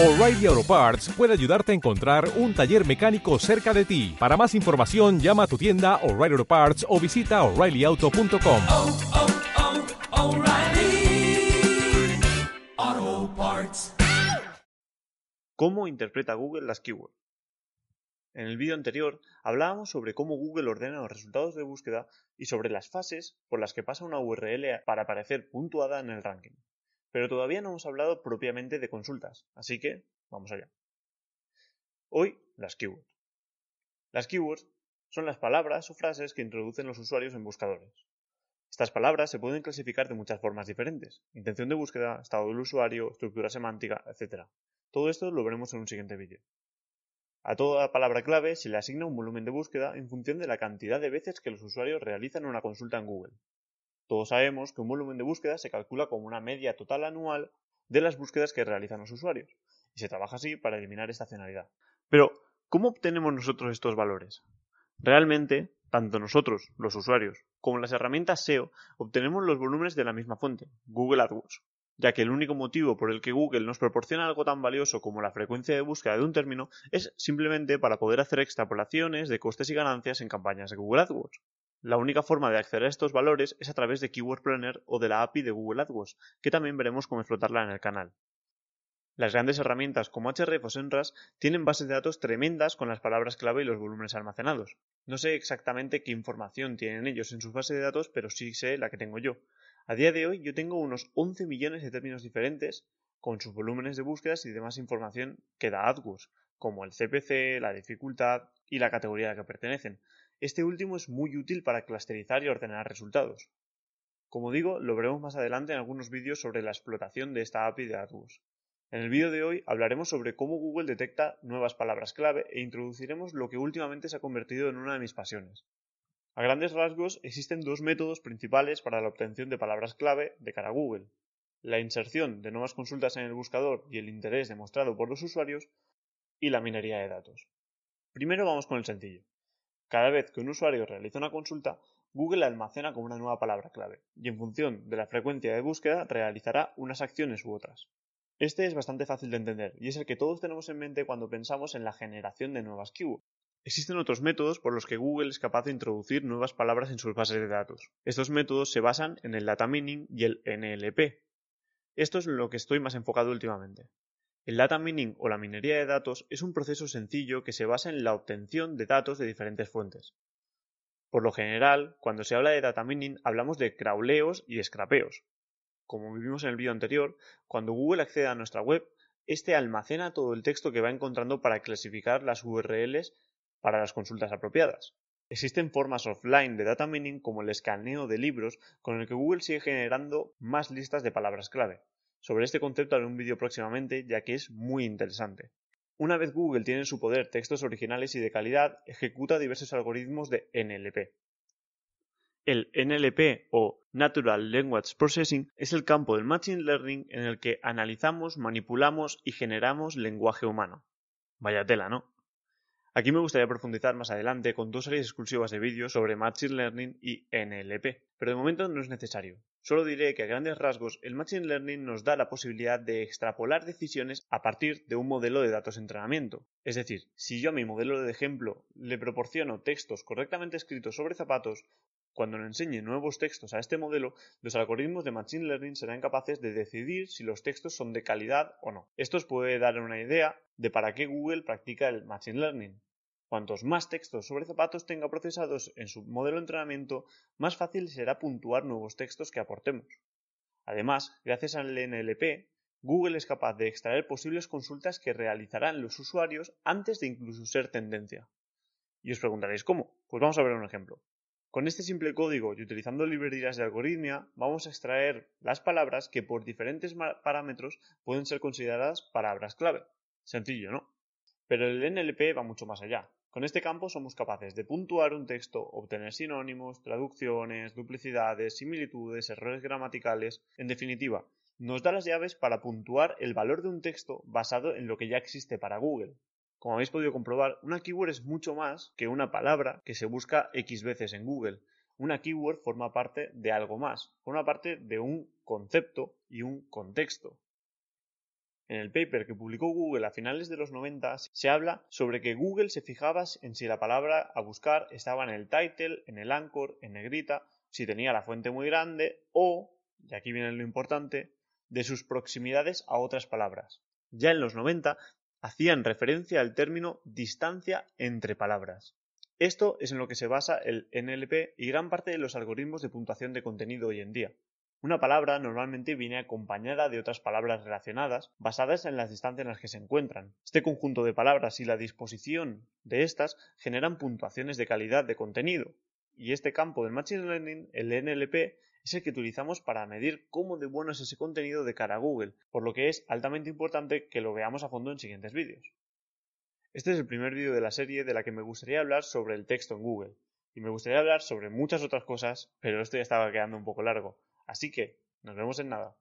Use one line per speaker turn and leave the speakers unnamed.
O'Reilly Auto Parts puede ayudarte a encontrar un taller mecánico cerca de ti. Para más información, llama a tu tienda O'Reilly Auto Parts o visita oreillyauto.com.
oh, oh, O'Reilly Auto Parts.
¿Cómo interpreta Google las keywords? En el vídeo anterior hablábamos sobre cómo Google ordena los resultados de búsqueda y sobre las fases por las que pasa una URL para aparecer puntuada en el ranking. Pero todavía no hemos hablado propiamente de consultas, así que vamos allá. Hoy, las keywords. Las keywords son las palabras o frases que introducen los usuarios en buscadores. Estas palabras se pueden clasificar de muchas formas diferentes, intención de búsqueda, estado del usuario, estructura semántica, etc. Todo esto lo veremos en un siguiente vídeo. A toda palabra clave se le asigna un volumen de búsqueda en función de la cantidad de veces que los usuarios realizan una consulta en Google. Todos sabemos que un volumen de búsqueda se calcula como una media total anual de las búsquedas que realizan los usuarios, y se trabaja así para eliminar estacionalidad. Pero, ¿cómo obtenemos nosotros estos valores? Realmente, tanto nosotros, los usuarios, como las herramientas SEO, obtenemos los volúmenes de la misma fuente, Google AdWords, ya que el único motivo por el que Google nos proporciona algo tan valioso como la frecuencia de búsqueda de un término es simplemente para poder hacer extrapolaciones de costes y ganancias en campañas de Google AdWords. La única forma de acceder a estos valores es a través de Keyword Planner o de la API de Google AdWords, que también veremos cómo explotarla en el canal. Las grandes herramientas como Href o Senras tienen bases de datos tremendas con las palabras clave y los volúmenes almacenados. No sé exactamente qué información tienen ellos en sus bases de datos, pero sí sé la que tengo yo. A día de hoy yo tengo unos 11 millones de términos diferentes con sus volúmenes de búsquedas y demás información que da AdWords, como el CPC, la dificultad y la categoría a la que pertenecen. Este último es muy útil para clusterizar y ordenar resultados. Como digo, lo veremos más adelante en algunos vídeos sobre la explotación de esta API de AdWords. En el vídeo de hoy hablaremos sobre cómo Google detecta nuevas palabras clave e introduciremos lo que últimamente se ha convertido en una de mis pasiones. A grandes rasgos existen dos métodos principales para la obtención de palabras clave de cara a Google. La inserción de nuevas consultas en el buscador y el interés demostrado por los usuarios y la minería de datos. Primero vamos con el sencillo. Cada vez que un usuario realiza una consulta, Google la almacena como una nueva palabra clave y en función de la frecuencia de búsqueda realizará unas acciones u otras. Este es bastante fácil de entender y es el que todos tenemos en mente cuando pensamos en la generación de nuevas keywords. Existen otros métodos por los que Google es capaz de introducir nuevas palabras en sus bases de datos. Estos métodos se basan en el data mining y el NLP. Esto es lo que estoy más enfocado últimamente. El data mining o la minería de datos es un proceso sencillo que se basa en la obtención de datos de diferentes fuentes. Por lo general, cuando se habla de data mining hablamos de crawleos y scrapeos. Como vimos en el vídeo anterior, cuando Google accede a nuestra web, este almacena todo el texto que va encontrando para clasificar las URLs para las consultas apropiadas. Existen formas offline de data mining como el escaneo de libros con el que Google sigue generando más listas de palabras clave. Sobre este concepto haré un vídeo próximamente ya que es muy interesante. Una vez Google tiene en su poder textos originales y de calidad, ejecuta diversos algoritmos de NLP. El NLP o Natural Language Processing es el campo del Machine Learning en el que analizamos, manipulamos y generamos lenguaje humano. Vaya tela, ¿no? Aquí me gustaría profundizar más adelante con dos series exclusivas de vídeos sobre Machine Learning y NLP, pero de momento no es necesario. Solo diré que a grandes rasgos el Machine Learning nos da la posibilidad de extrapolar decisiones a partir de un modelo de datos de entrenamiento. Es decir, si yo a mi modelo de ejemplo le proporciono textos correctamente escritos sobre zapatos, cuando le enseñe nuevos textos a este modelo, los algoritmos de Machine Learning serán capaces de decidir si los textos son de calidad o no. Esto os puede dar una idea de para qué Google practica el Machine Learning. Cuantos más textos sobre zapatos tenga procesados en su modelo de entrenamiento, más fácil será puntuar nuevos textos que aportemos. Además, gracias al NLP, Google es capaz de extraer posibles consultas que realizarán los usuarios antes de incluso ser tendencia. Y os preguntaréis cómo. Pues vamos a ver un ejemplo. Con este simple código y utilizando librerías de algoritmia, vamos a extraer las palabras que por diferentes parámetros pueden ser consideradas palabras clave. Sencillo, ¿no? Pero el NLP va mucho más allá. Con este campo somos capaces de puntuar un texto, obtener sinónimos, traducciones, duplicidades, similitudes, errores gramaticales. En definitiva, nos da las llaves para puntuar el valor de un texto basado en lo que ya existe para Google. Como habéis podido comprobar, una keyword es mucho más que una palabra que se busca X veces en Google. Una keyword forma parte de algo más, forma parte de un concepto y un contexto. En el paper que publicó Google a finales de los 90 se habla sobre que Google se fijaba en si la palabra a buscar estaba en el title, en el anchor, en negrita, si tenía la fuente muy grande o, y aquí viene lo importante, de sus proximidades a otras palabras. Ya en los 90 hacían referencia al término distancia entre palabras. Esto es en lo que se basa el NLP y gran parte de los algoritmos de puntuación de contenido hoy en día. Una palabra normalmente viene acompañada de otras palabras relacionadas basadas en las distancias en las que se encuentran. Este conjunto de palabras y la disposición de estas generan puntuaciones de calidad de contenido. Y este campo del Machine Learning, el NLP, es el que utilizamos para medir cómo de bueno es ese contenido de cara a Google, por lo que es altamente importante que lo veamos a fondo en siguientes vídeos. Este es el primer vídeo de la serie de la que me gustaría hablar sobre el texto en Google. Y me gustaría hablar sobre muchas otras cosas, pero esto ya estaba quedando un poco largo. Así que, nos vemos en nada.